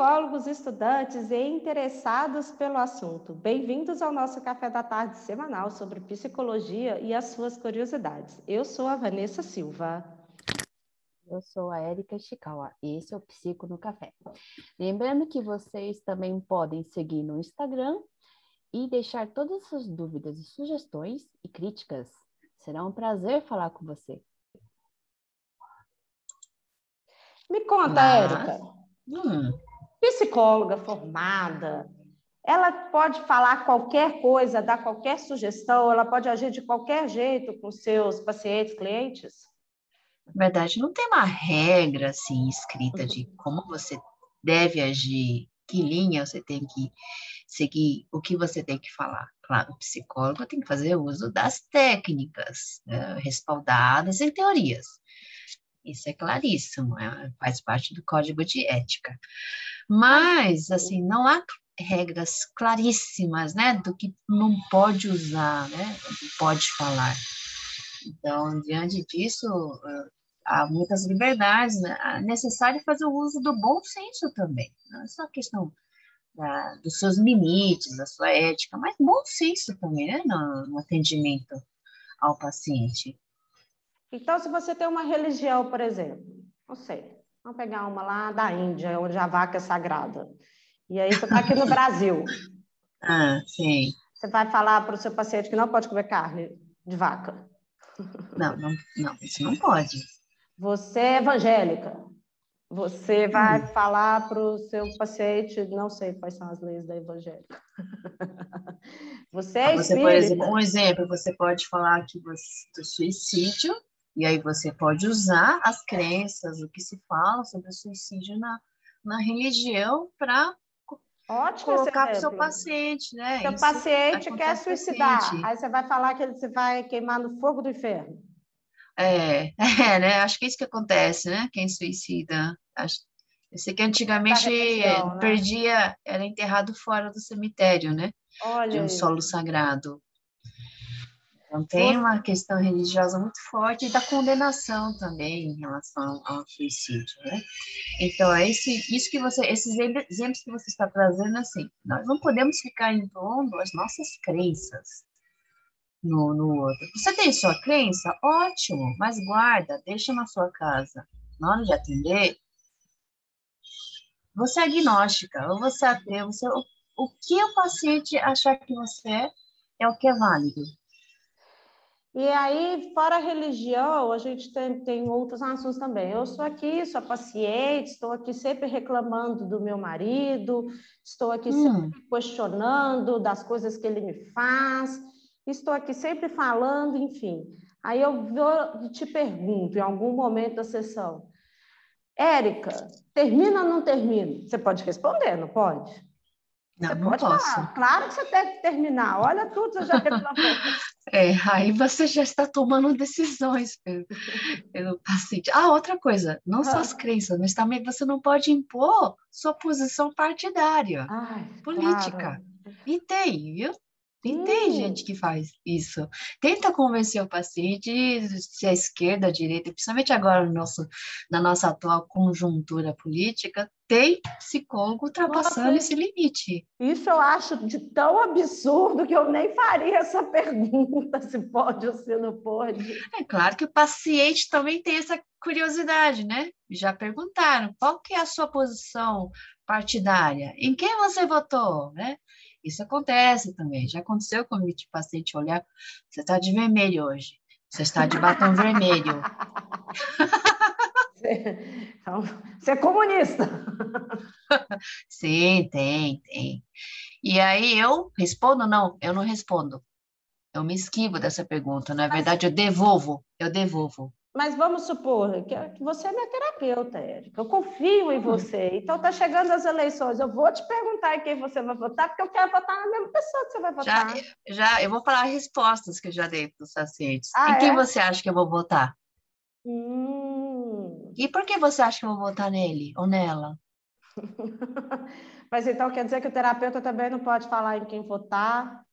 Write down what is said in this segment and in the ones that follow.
psicólogos, estudantes e interessados pelo assunto. Bem-vindos ao nosso café da tarde semanal sobre psicologia e as suas curiosidades. Eu sou a Vanessa Silva. Eu sou a Érica Chikawa e esse é o Psico no Café. Lembrando que vocês também podem seguir no Instagram e deixar todas as suas dúvidas e sugestões e críticas. Será um prazer falar com você. Me conta, Mas... Érica. Hum. Psicóloga formada, ela pode falar qualquer coisa, dar qualquer sugestão, ela pode agir de qualquer jeito com seus pacientes, clientes? Na verdade, não tem uma regra assim escrita de uhum. como você deve agir, que linha você tem que seguir, o que você tem que falar. Claro, o psicólogo tem que fazer uso das técnicas né, respaldadas em teorias. Isso é claríssimo, é, faz parte do código de ética. Mas, assim, não há regras claríssimas, né, do que não pode usar, né, do que pode falar. Então, diante disso, há muitas liberdades, né? é necessário fazer o uso do bom senso também, não é só questão da, dos seus limites, da sua ética, mas bom senso também, né, no, no atendimento ao paciente. Então, se você tem uma religião, por exemplo, não sei, vamos pegar uma lá da Índia, onde a vaca é sagrada, e aí você está aqui no Brasil. Ah, sim. Você vai falar para o seu paciente que não pode comer carne de vaca. Não, não, não, isso não pode. Você é evangélica. Você vai hum. falar para o seu paciente, não sei quais são as leis da evangélica. você é você, espírita. Por exemplo, um exemplo, você pode falar que você, do suicídio, e aí você pode usar as crenças, o que se fala sobre o suicídio na, na religião para colocar para o seu paciente, né? Seu paciente quer suicidar, paciente. aí você vai falar que ele se vai queimar no fogo do inferno. É, é, né? Acho que é isso que acontece, né? Quem suicida. Acho, eu sei que antigamente repetição, né? perdia, era enterrado fora do cemitério, né? Olha de um solo sagrado. Então tem uma questão religiosa muito forte e da condenação também em relação ao suicídio, né? Então é esse, isso que você, esses exemplos que você está trazendo, assim, nós não podemos ficar impondo as nossas crenças, no, no outro. Você tem sua crença? Ótimo, mas guarda, deixa na sua casa. Na hora de atender, você é agnóstica, ou você é ateu, você, o, o que o paciente achar que você é, é o que é válido. E aí, fora a religião, a gente tem, tem outros assuntos também. Eu sou aqui, sou paciente, estou aqui sempre reclamando do meu marido, estou aqui hum. sempre questionando das coisas que ele me faz estou aqui sempre falando, enfim. Aí eu vou, te pergunto, em algum momento da sessão, Érica, termina ou não termina? Você pode responder, não pode? Não, você não pode posso. Falar. Claro que você deve terminar. Olha tudo, você já na É, aí você já está tomando decisões pelo, pelo paciente. Ah, outra coisa, não ah. só as crenças, mas também você não pode impor sua posição partidária, Ai, política. Claro. E tem, viu? E hum. tem gente que faz isso. Tenta convencer o paciente se a esquerda, a direita, principalmente agora no nosso, na nossa atual conjuntura política, tem psicólogo ultrapassando Nossa, esse limite. Isso eu acho de tão absurdo que eu nem faria essa pergunta se pode ou se não pode. É claro que o paciente também tem essa curiosidade, né? Já perguntaram qual que é a sua posição partidária, em quem você votou, né? Isso acontece também. Já aconteceu comigo de paciente olhar, você está de vermelho hoje, você está de batom vermelho. Então, você é comunista. Sim, tem, tem. E aí eu respondo? Não, eu não respondo. Eu me esquivo dessa pergunta. Na verdade, eu devolvo, eu devolvo. Mas vamos supor que você é minha terapeuta, Érica. Eu confio em hum. você. Então está chegando as eleições. Eu vou te perguntar em quem você vai votar, porque eu quero votar na mesma pessoa que você vai votar. Já, já eu vou falar respostas que eu já dei para os pacientes. Ah, em quem é? você acha que eu vou votar? Hum. E por que você acha que eu vou votar nele ou nela? Mas então quer dizer que o terapeuta também não pode falar em quem votar?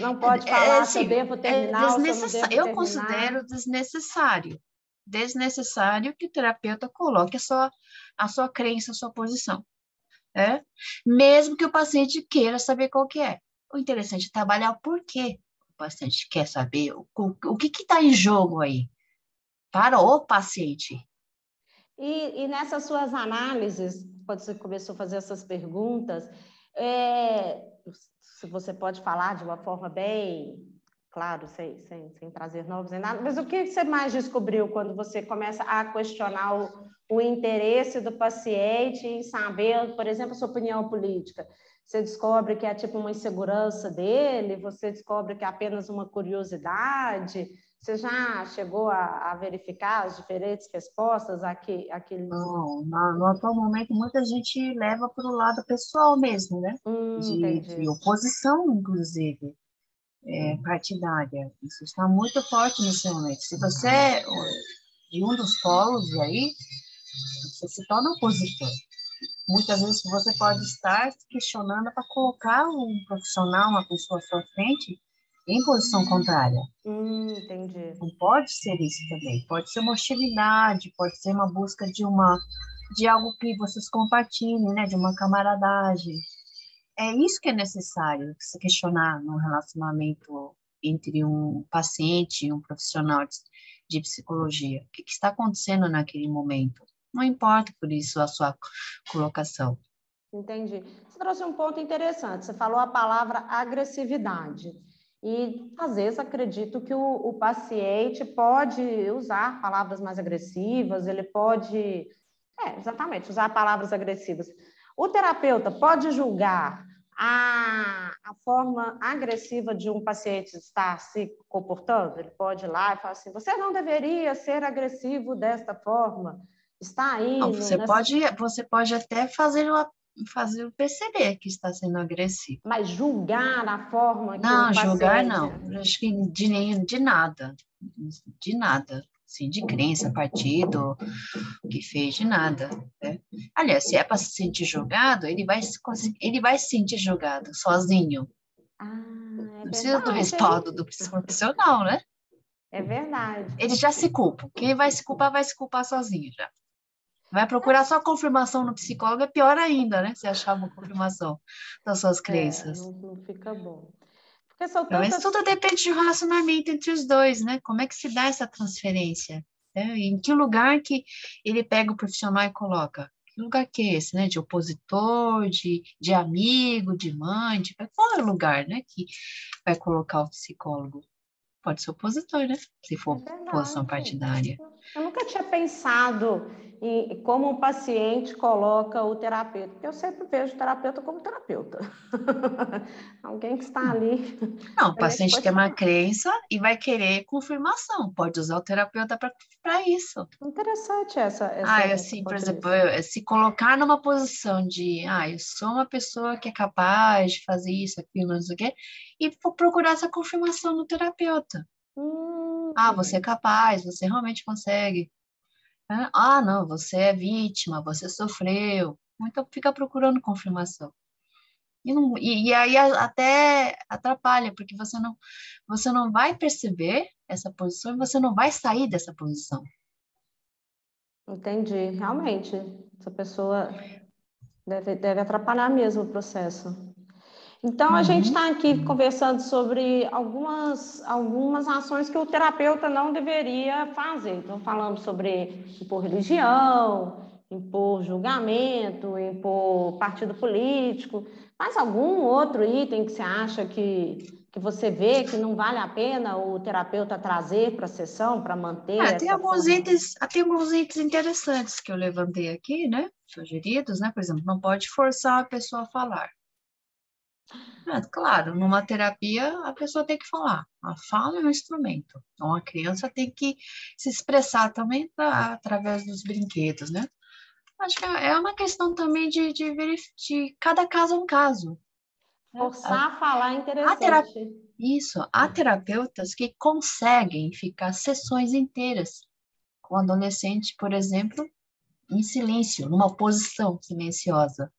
Não pode é, falar é, assim, se eu devo terminar é eu, eu considero desnecessário. Desnecessário que o terapeuta coloque a sua, a sua crença, a sua posição. É? Mesmo que o paciente queira saber qual que é. O interessante é trabalhar o porquê paciente quer saber, o, o, que está em jogo aí para o paciente. E, e, nessas suas análises, quando você começou a fazer essas perguntas, é, se você pode falar de uma forma bem, claro, sem, sem, sem trazer novos nem nada, mas o que você mais descobriu quando você começa a questionar o, o interesse do paciente em saber, por exemplo, sua opinião política? Você descobre que é tipo uma insegurança dele, você descobre que é apenas uma curiosidade, você já chegou a, a verificar as diferentes respostas aqui? aqui... Não, no, no, atual momento muita gente leva para o lado pessoal mesmo, né? Hum, de, de, oposição, inclusive, é, partidária. Isso está muito forte nesse momento. Se você é de um dos polos aí, você se torna opositor. Muitas vezes você pode estar questionando para colocar um profissional, uma pessoa à sua frente, em posição contrária. Hum, entendi. Não pode ser isso também. Pode ser uma hostilidade, pode ser uma busca de uma de algo que vocês compartilhem, né, de uma camaradagem. É isso que é necessário se questionar no relacionamento entre um paciente e um profissional de, de psicologia. O que, que está acontecendo naquele momento? Não importa por isso a sua colocação. Entendi. Você trouxe um ponto interessante. Você falou a palavra agressividade. E, às vezes, acredito que o, o, paciente pode usar palavras mais agressivas, ele pode, é, exatamente, usar palavras agressivas. O terapeuta pode julgar a, a forma agressiva de um paciente estar se comportando? Ele pode ir lá e falar assim: você não deveria ser agressivo desta forma. Está aí. Não, você, nessa... pode, você pode até fazer uma fazer perceber que está sendo agressivo. Mas julgar a forma que Não, julgar não. Acho que de, nem, de nada. De nada. Assim, de crença, partido, que fez, de nada. Né? Aliás, se é para se sentir julgado, ele vai, ele vai se sentir julgado sozinho. Ah, é não precisa do respaldo do profissional, né? É verdade. Ele já se culpa. Quem vai se culpar, vai se culpar sozinho já. Vai procurar só confirmação no psicólogo, é pior ainda, né? Se achar uma confirmação das suas é, crenças. É, não, não, fica bom. Porque são tantas... Mas tudo depende do relacionamento entre os dois, né? Como é que se dá essa transferência? Né? Em que lugar que ele pega o profissional e coloca? Que lugar que é esse, né? De opositor, de, de amigo, de mãe, de... qual é o lugar, né? Que vai colocar o psicólogo? Pode ser opositor, né? Se for é posição partidária. Eu nunca tinha pensado em como o paciente coloca o terapeuta, porque eu sempre vejo o terapeuta como terapeuta. Alguém que está ali. Não, o paciente tem uma crença e vai querer confirmação. Pode usar o terapeuta para isso. Interessante essa. essa ah, assim, por exemplo, eu, se colocar numa posição de, ah, eu sou uma pessoa que é capaz de fazer isso, aquilo, não sei o quê, e procurar essa confirmação no terapeuta. Hum. Ah, você é capaz, você realmente consegue. Ah, não, você é vítima, você sofreu. Então fica procurando confirmação. E, não, e, e, aí até atrapalha, porque você não, você não vai perceber essa posição e você não vai sair dessa posição. Entendi, realmente. Essa pessoa deve, deve atrapalhar mesmo o processo. Então, a gente está uhum. aqui conversando sobre algumas, algumas ações que o terapeuta não deveria fazer. Então, falamos sobre impor religião, impor julgamento, impor partido político. Mais algum outro item que você acha que, que você vê que não vale a pena o terapeuta trazer para a sessão, para manter? Ah, tem, alguns itens, tem alguns itens interessantes que eu levantei aqui, né? Sugeridos, né? Por exemplo, não pode forçar a pessoa a falar. É, claro, numa terapia a pessoa tem que falar. A fala é um instrumento. Então a criança tem que se expressar também pra, através dos brinquedos, né? Acho que é uma questão também de, de, de cada caso é um caso. Né? Forçar a, a falar é interessante. Isso, há terapeutas que conseguem ficar sessões inteiras com adolescente, por exemplo, em silêncio, numa posição silenciosa.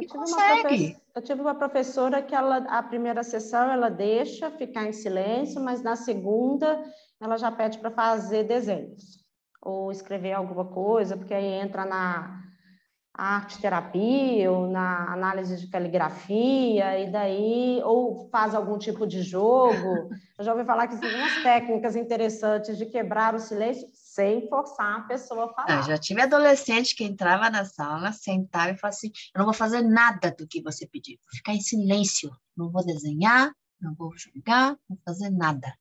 E consegue. Eu tive uma professora que ela, a primeira sessão ela deixa ficar em silêncio, mas na segunda ela já pede para fazer desenhos. ou escrever alguma coisa, porque aí entra na arte terapia ou na análise de caligrafia e daí ou faz algum tipo de jogo. Eu já ouvi falar que tem umas técnicas interessantes de quebrar o silêncio sem forçar a pessoa a falar. Eu já tive adolescente que entrava na sala, sentava e falava assim: "Eu não vou fazer nada do que você pedir, vou ficar em silêncio, não vou desenhar, não vou jogar, não vou fazer nada".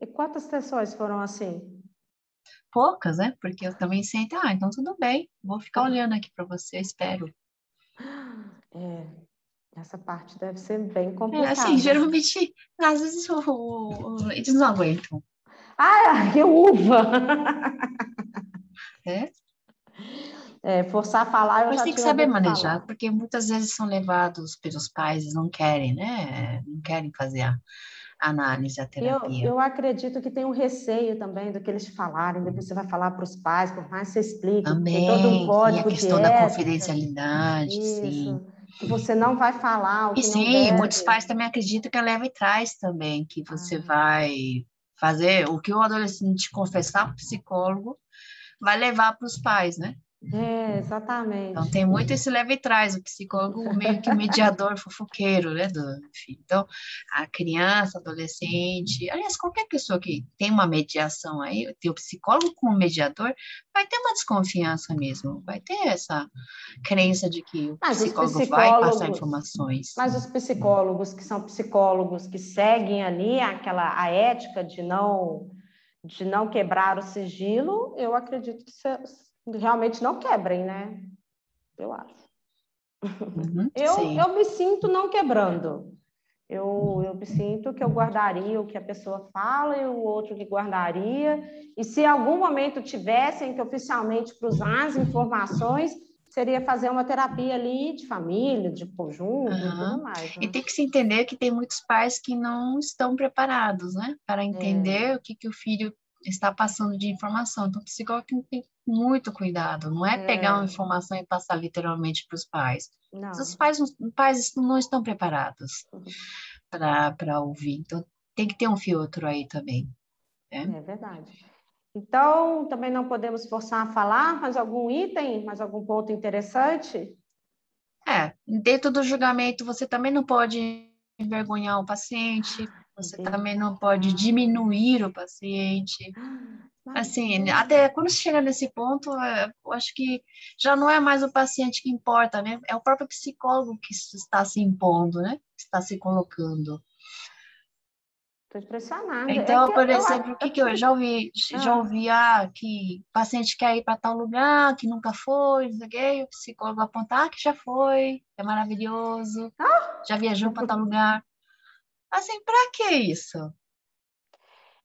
E quantas sessões foram assim? Poucas, né? Porque eu também sento, ah, então tudo bem, vou ficar olhando aqui para você, espero. É, essa parte deve ser bem complicada. É, assim, geralmente, às vezes o, o, eles não aguentam. Ah, que uva! É? É, forçar a falar, eu Mas tem que saber manejar, falar. porque muitas vezes são levados pelos pais, eles não querem, né? Não querem fazer a análise, a Eu, terapia. eu acredito que tem um receio também do que eles falarem, depois você vai falar para os pais, por mais que você explique, tem todo Também, um e código a de questão da ética, confidencialidade, sim. isso, que você não vai falar o E que não sim, muitos pais também acreditam que é leva e traz também, que você Ah. vai fazer o que o adolescente confessar para o psicólogo, vai levar para os pais, né? É, exatamente. Então tem muito esse leva e traz, o psicólogo meio que mediador fofoqueiro, né? Do, enfim. Então, a criança, adolescente, aliás, qualquer pessoa que tem uma mediação aí, tem o psicólogo como mediador, vai ter uma desconfiança mesmo, vai ter essa crença de que o Mas psicólogo vai passar informações. Mas os psicólogos, que são psicólogos que seguem ali aquela a ética de não de não quebrar o sigilo, eu acredito que realmente não quebrem, né? Eu acho. Uhum, Eu, sim. eu me sinto não quebrando. Eu, eu me sinto que eu guardaria o que a pessoa fala e o outro que guardaria. E se em algum momento tivessem que oficialmente cruzar as informações, seria fazer uma terapia ali de família, de conjunto e Aham. tudo mais. E Né? tem que se entender que tem muitos pais que não estão preparados, né, para entender o que, que o filho está passando de informação. Então, o psicólogo tem que ter muito cuidado, não é, É. pegar uma informação e passar literalmente para os pais. Não. Os pais, não- pais não estão preparados Uhum. para ouvir, então tem que ter um filtro aí também. É verdade. Então, também não podemos forçar a falar mais algum item, mais algum ponto interessante? É, dentro do julgamento, você também não pode envergonhar o paciente, você Entendi. também não pode diminuir o paciente. Assim, até quando chega nesse ponto, é, eu acho que já não é mais o paciente que importa, né? É o próprio psicólogo que está se impondo, né? Está se colocando. Estou impressionada. É Então, que por exemplo, o que que eu já ouvi? Já Ah. ouvi, ah, que o paciente quer ir para tal lugar, que nunca foi, não sei o quê, o psicólogo apontar que já foi, é maravilhoso, já viajou para tal lugar. Assim, para que isso?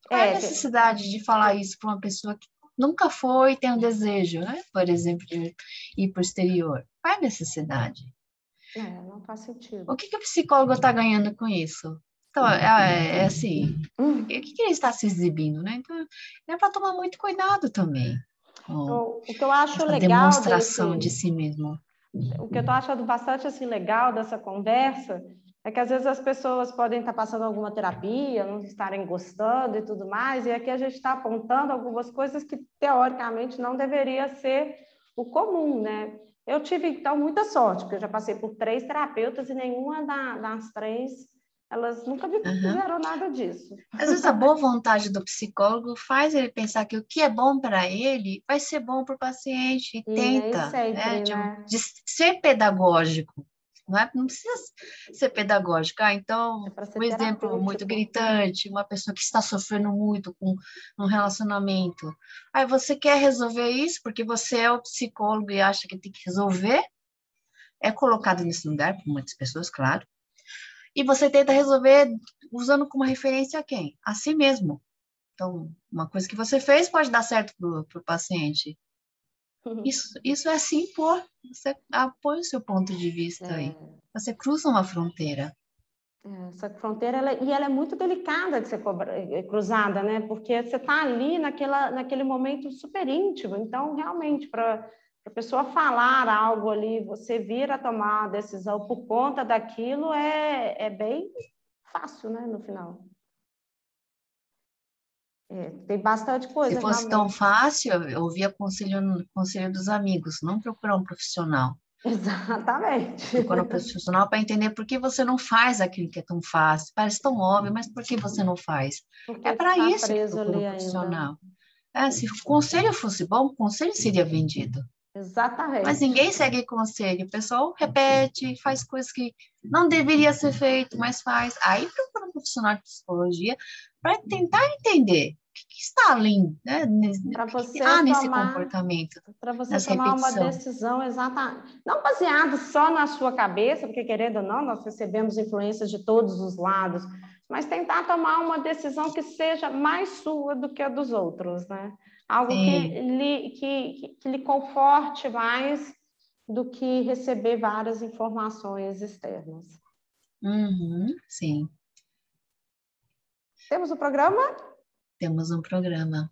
Qual é É, a que- necessidade de falar isso para uma pessoa que nunca foi e tem um desejo, né? Por exemplo, de ir para o exterior? Qual é a necessidade? É, não faz sentido. O que, que o psicólogo está ganhando com isso? Então, é, é assim, Hum. o que, que ele está se exibindo, né? Então, é para tomar muito cuidado também O, que eu acho legal demonstração desse, de si mesmo. o que eu estou achando bastante assim legal dessa conversa é que às vezes as pessoas podem estar passando alguma terapia, não estarem gostando e tudo mais, e aqui a gente está apontando algumas coisas que teoricamente não deveria ser o comum, né? Eu tive então muita sorte, porque eu já passei por três terapeutas e nenhuma da- das três elas nunca me fizeram nada disso. Às vezes a boa vontade do psicólogo faz ele pensar que o que é bom para ele vai ser bom para o paciente e E tenta sempre, né, de, né? de ser pedagógico. Não, é, não precisa ser pedagógico. Ah, então, É um exemplo muito gritante, uma pessoa que está sofrendo muito com um relacionamento. Aí você quer resolver isso porque você é o psicólogo e acha que tem que resolver. É colocado nesse lugar por muitas pessoas, claro. E você tenta resolver usando como referência a quem? A si mesmo. Então, uma coisa que você fez pode dar certo para o paciente. Isso, isso é se impor. Você apoia o seu ponto de vista aí. Você cruza uma fronteira. É, essa fronteira, ela, e ela é muito delicada de ser cobra, eh, cruzada, né? Porque você está ali naquela, naquele momento super íntimo. Então, realmente, para a pessoa falar algo ali, você vir a tomar a decisão por conta daquilo, é, é bem fácil, né? No final. É, tem bastante coisa. Se fosse realmente. tão fácil, eu ouvia conselho, conselho dos amigos, não procurar um profissional. Exatamente. Procurar um profissional para entender por que você não faz aquilo que é tão fácil. Parece tão óbvio, mas por que você não faz? Porque é para tá isso que procura um profissional. É, se o conselho fosse bom, o conselho seria vendido. Exatamente. Mas ninguém segue conselho. O pessoal repete, faz coisas que não deveria ser feito, mas faz. Aí procura um profissional de psicologia para tentar entender que, que está além, né? Para você que há tomar, nesse comportamento. Para você tomar repetição. uma decisão exata, não baseado só na sua cabeça, porque querendo ou não, nós recebemos influências de todos os lados, mas tentar tomar uma decisão que seja mais sua do que a dos outros, né? Algo que lhe, que, que lhe conforte mais do que receber várias informações externas. Uhum, sim. Temos o um programa? Temos um programa.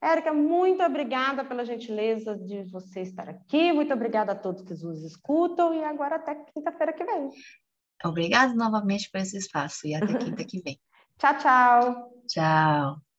Érica, muito obrigada pela gentileza de você estar aqui. Muito obrigada a todos que nos escutam e agora até quinta-feira que vem. Obrigada novamente por esse espaço e até quinta que vem. tchau, tchau. Tchau.